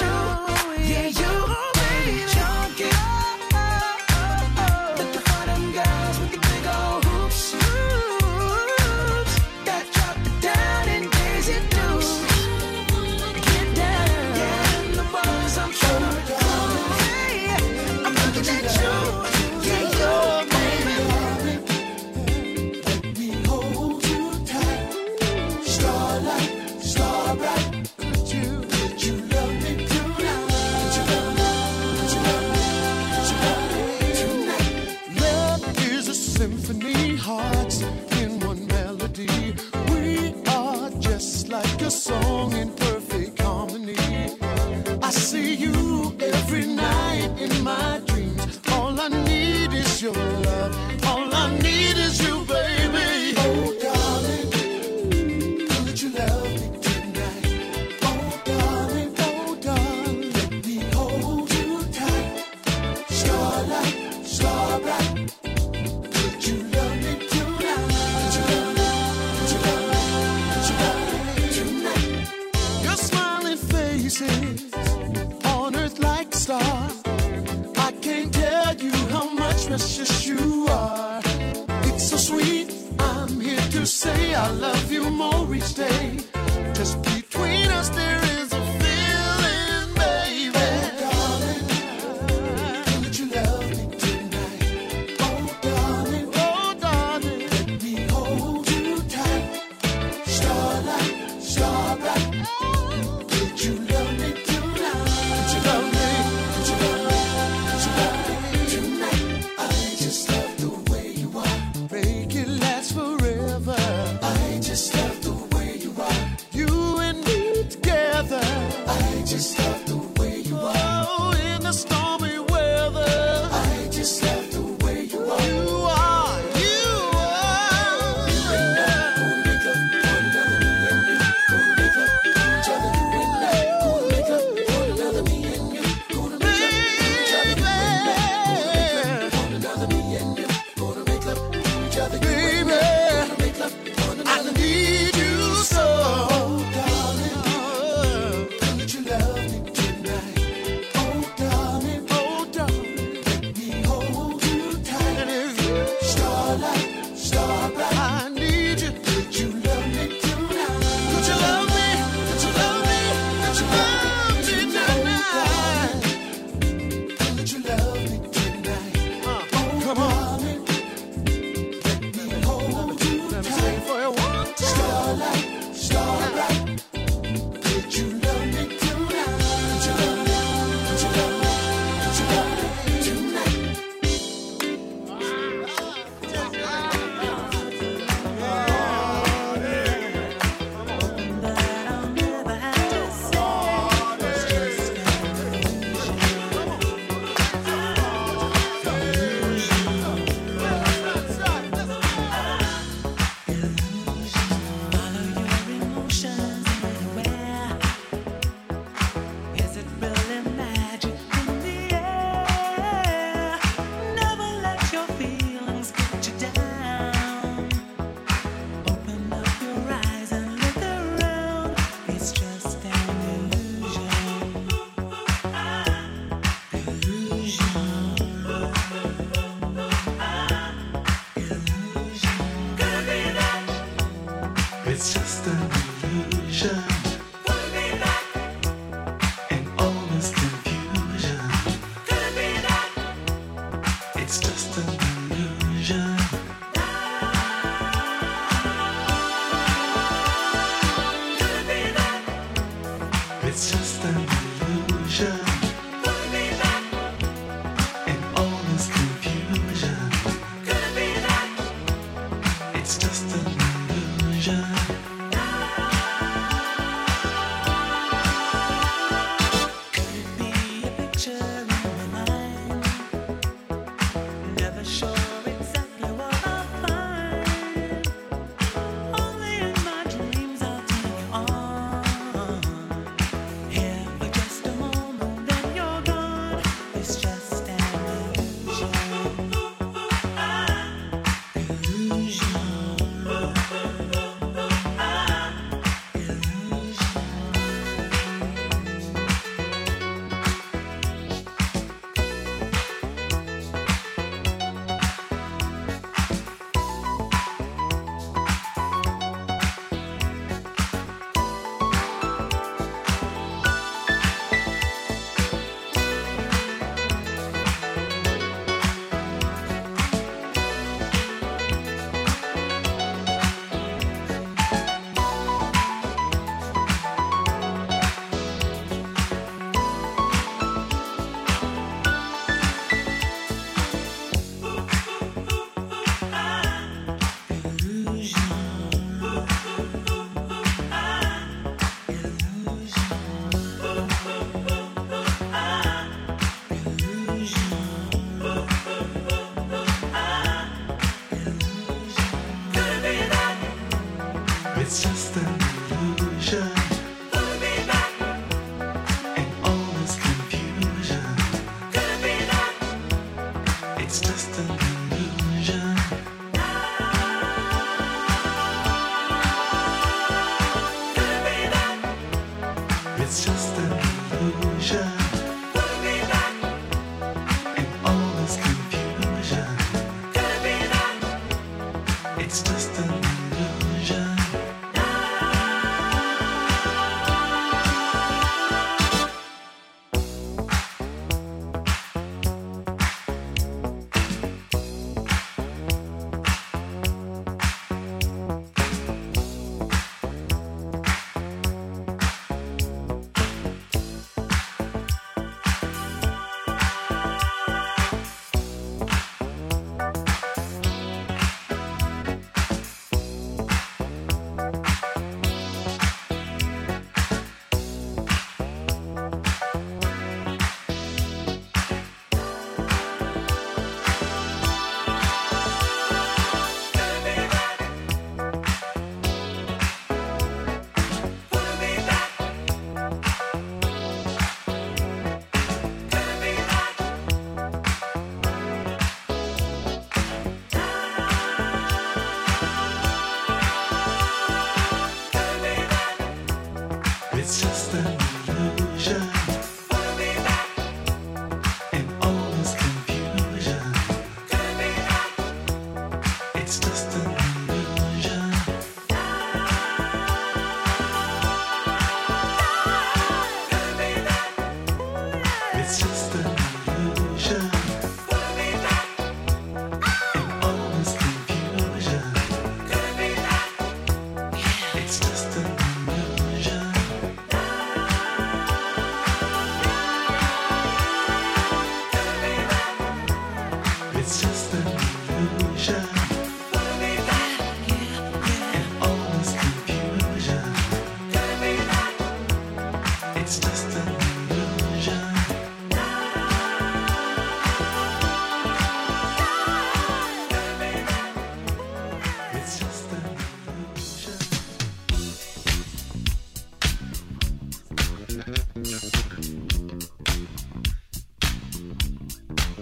You,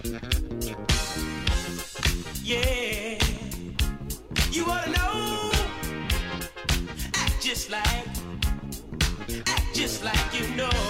Yeah, you ought to know. Act just like, act just like you know.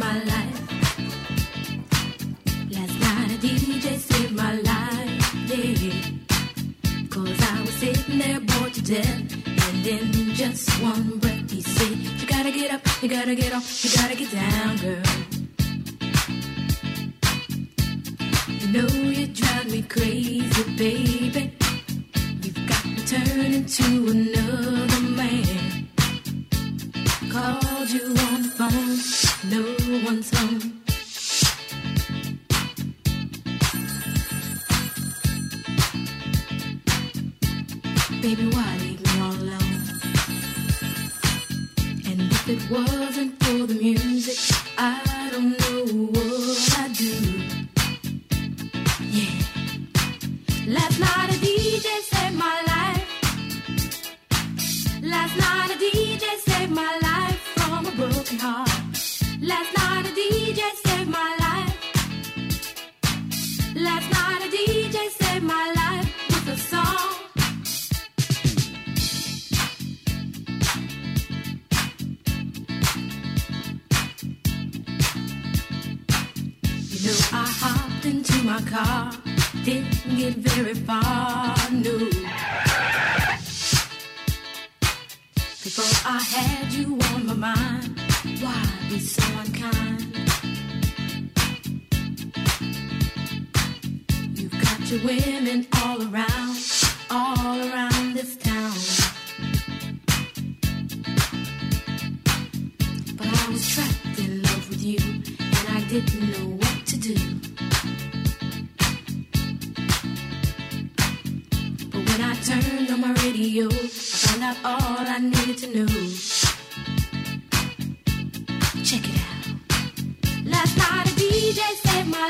my life. Last night a DJ saved my life, I was sitting there bored to death. And in just one breath, he said, You gotta get up, you gotta get off, you gotta. Got your women all around, all around this town. But I was trapped in love with you, and I didn't know what to do. But when I turned on my radio, I found out all I needed to know. Check it out. Last night a DJ saved my.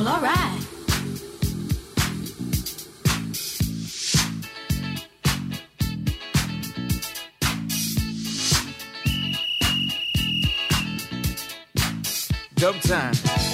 Well, alright. Dub time.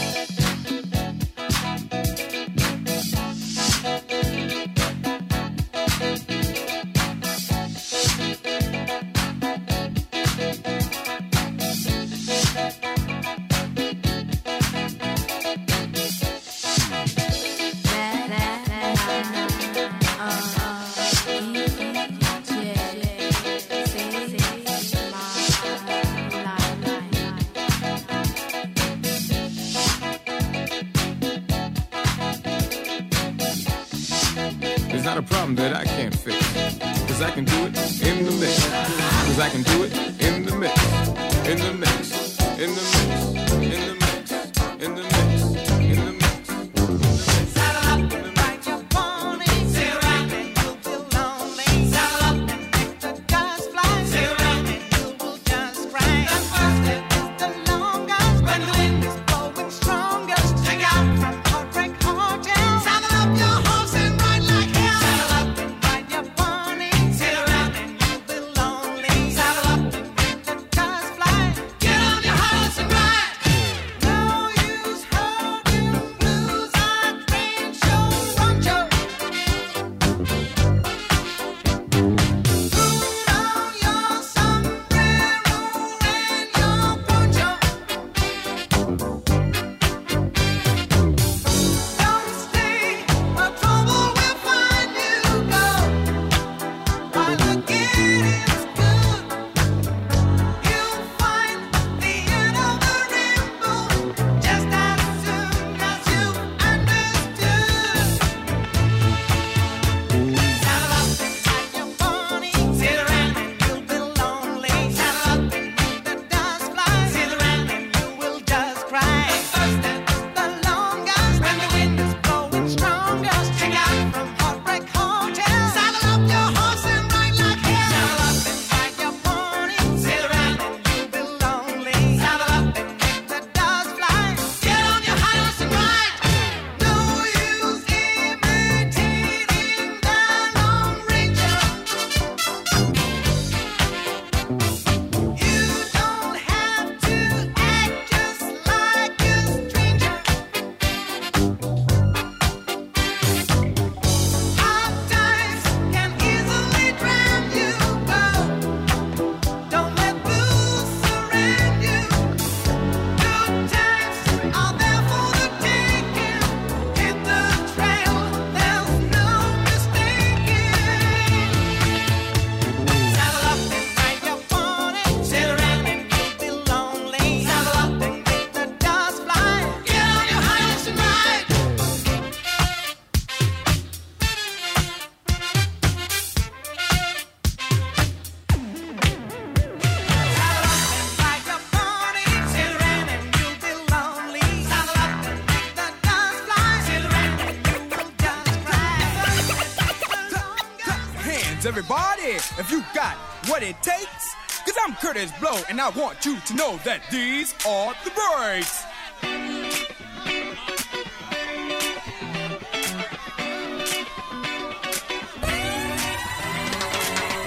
if you got what it takes. Cause I'm Kurtis Blow, and I want you to know that these are the breaks.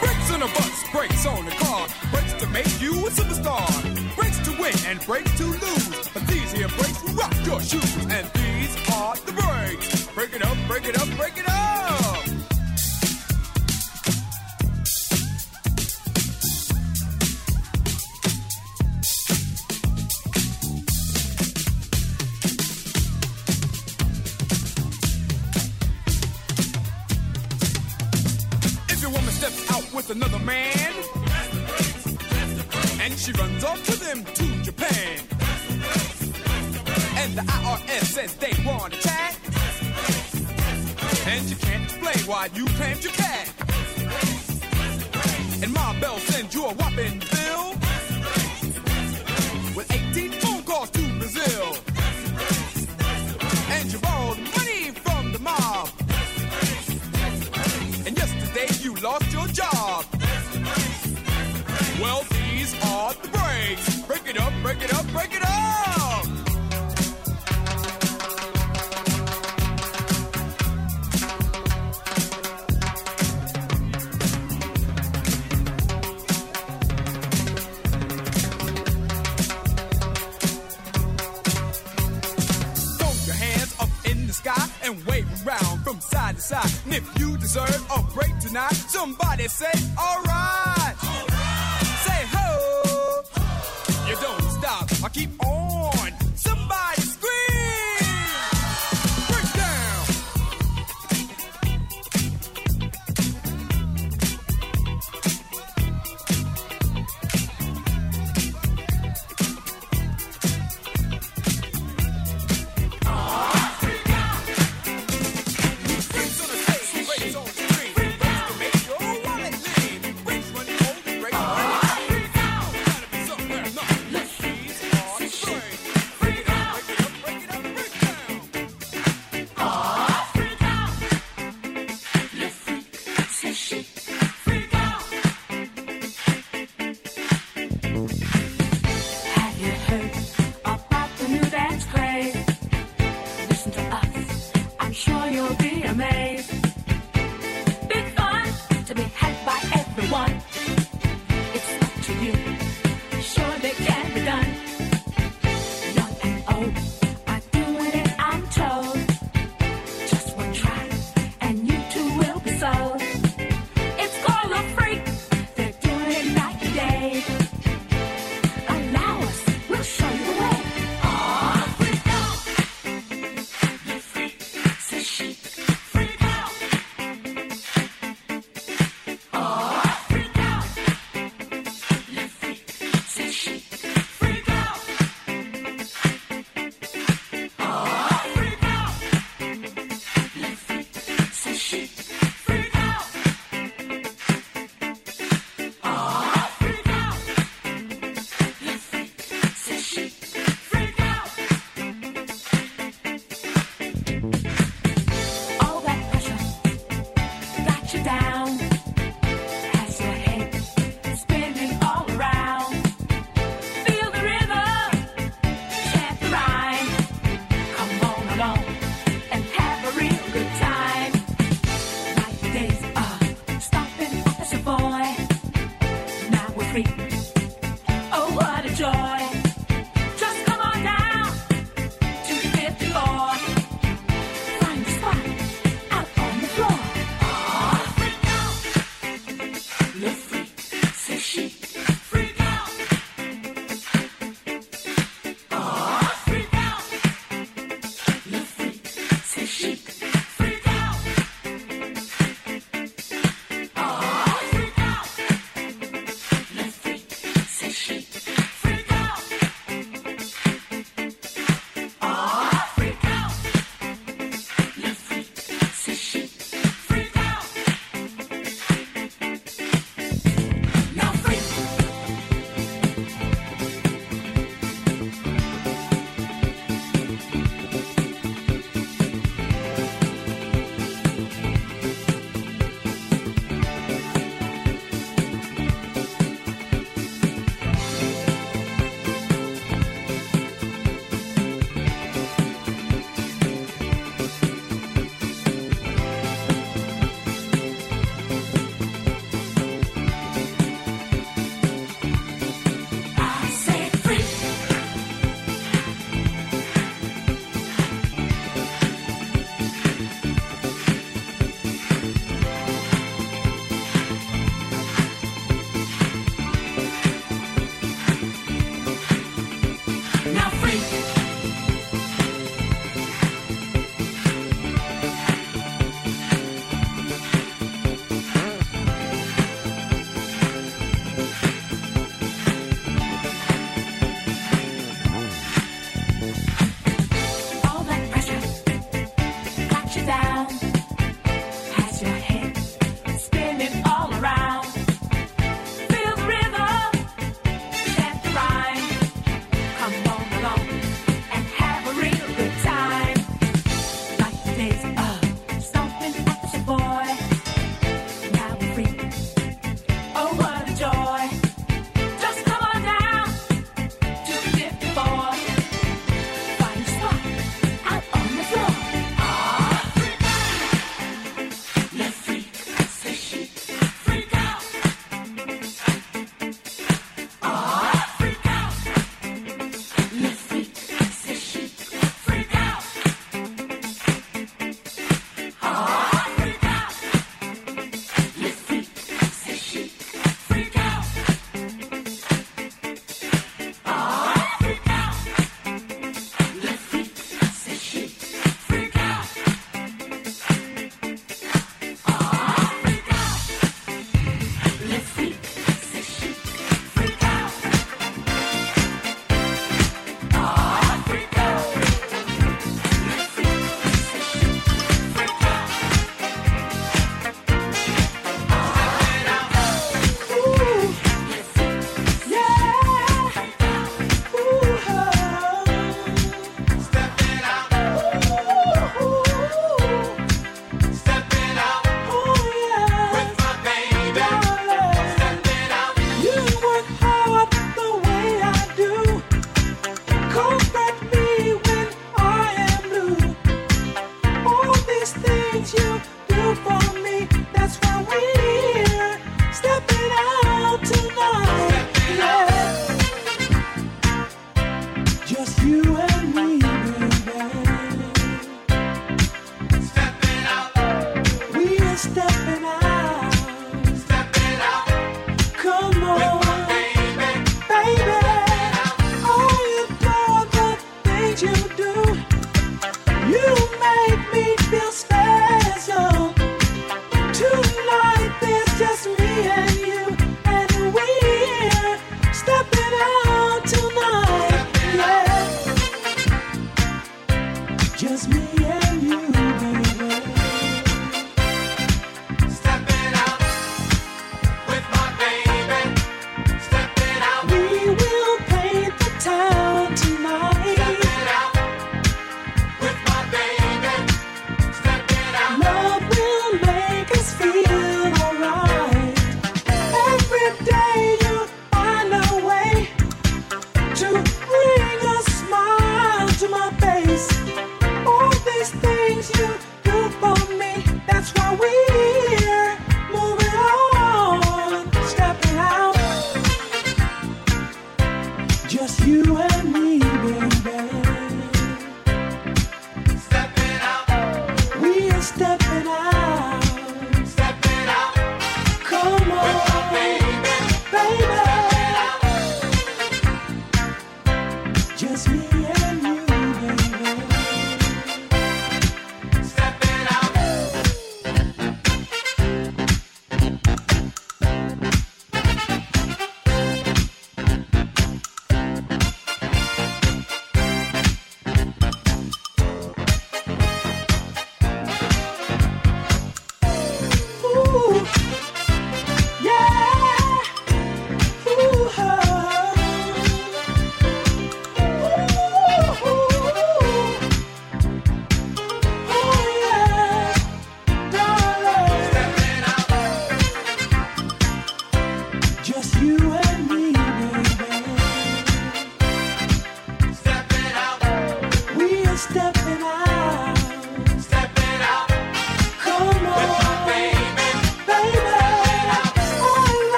Brakes on the bus, brakes on the car, breaks to make you a superstar, breaks to win and breaks to lose. But these here breaks will rock your shoes, and these are the breaks. Break it up, break it up, break it up. they say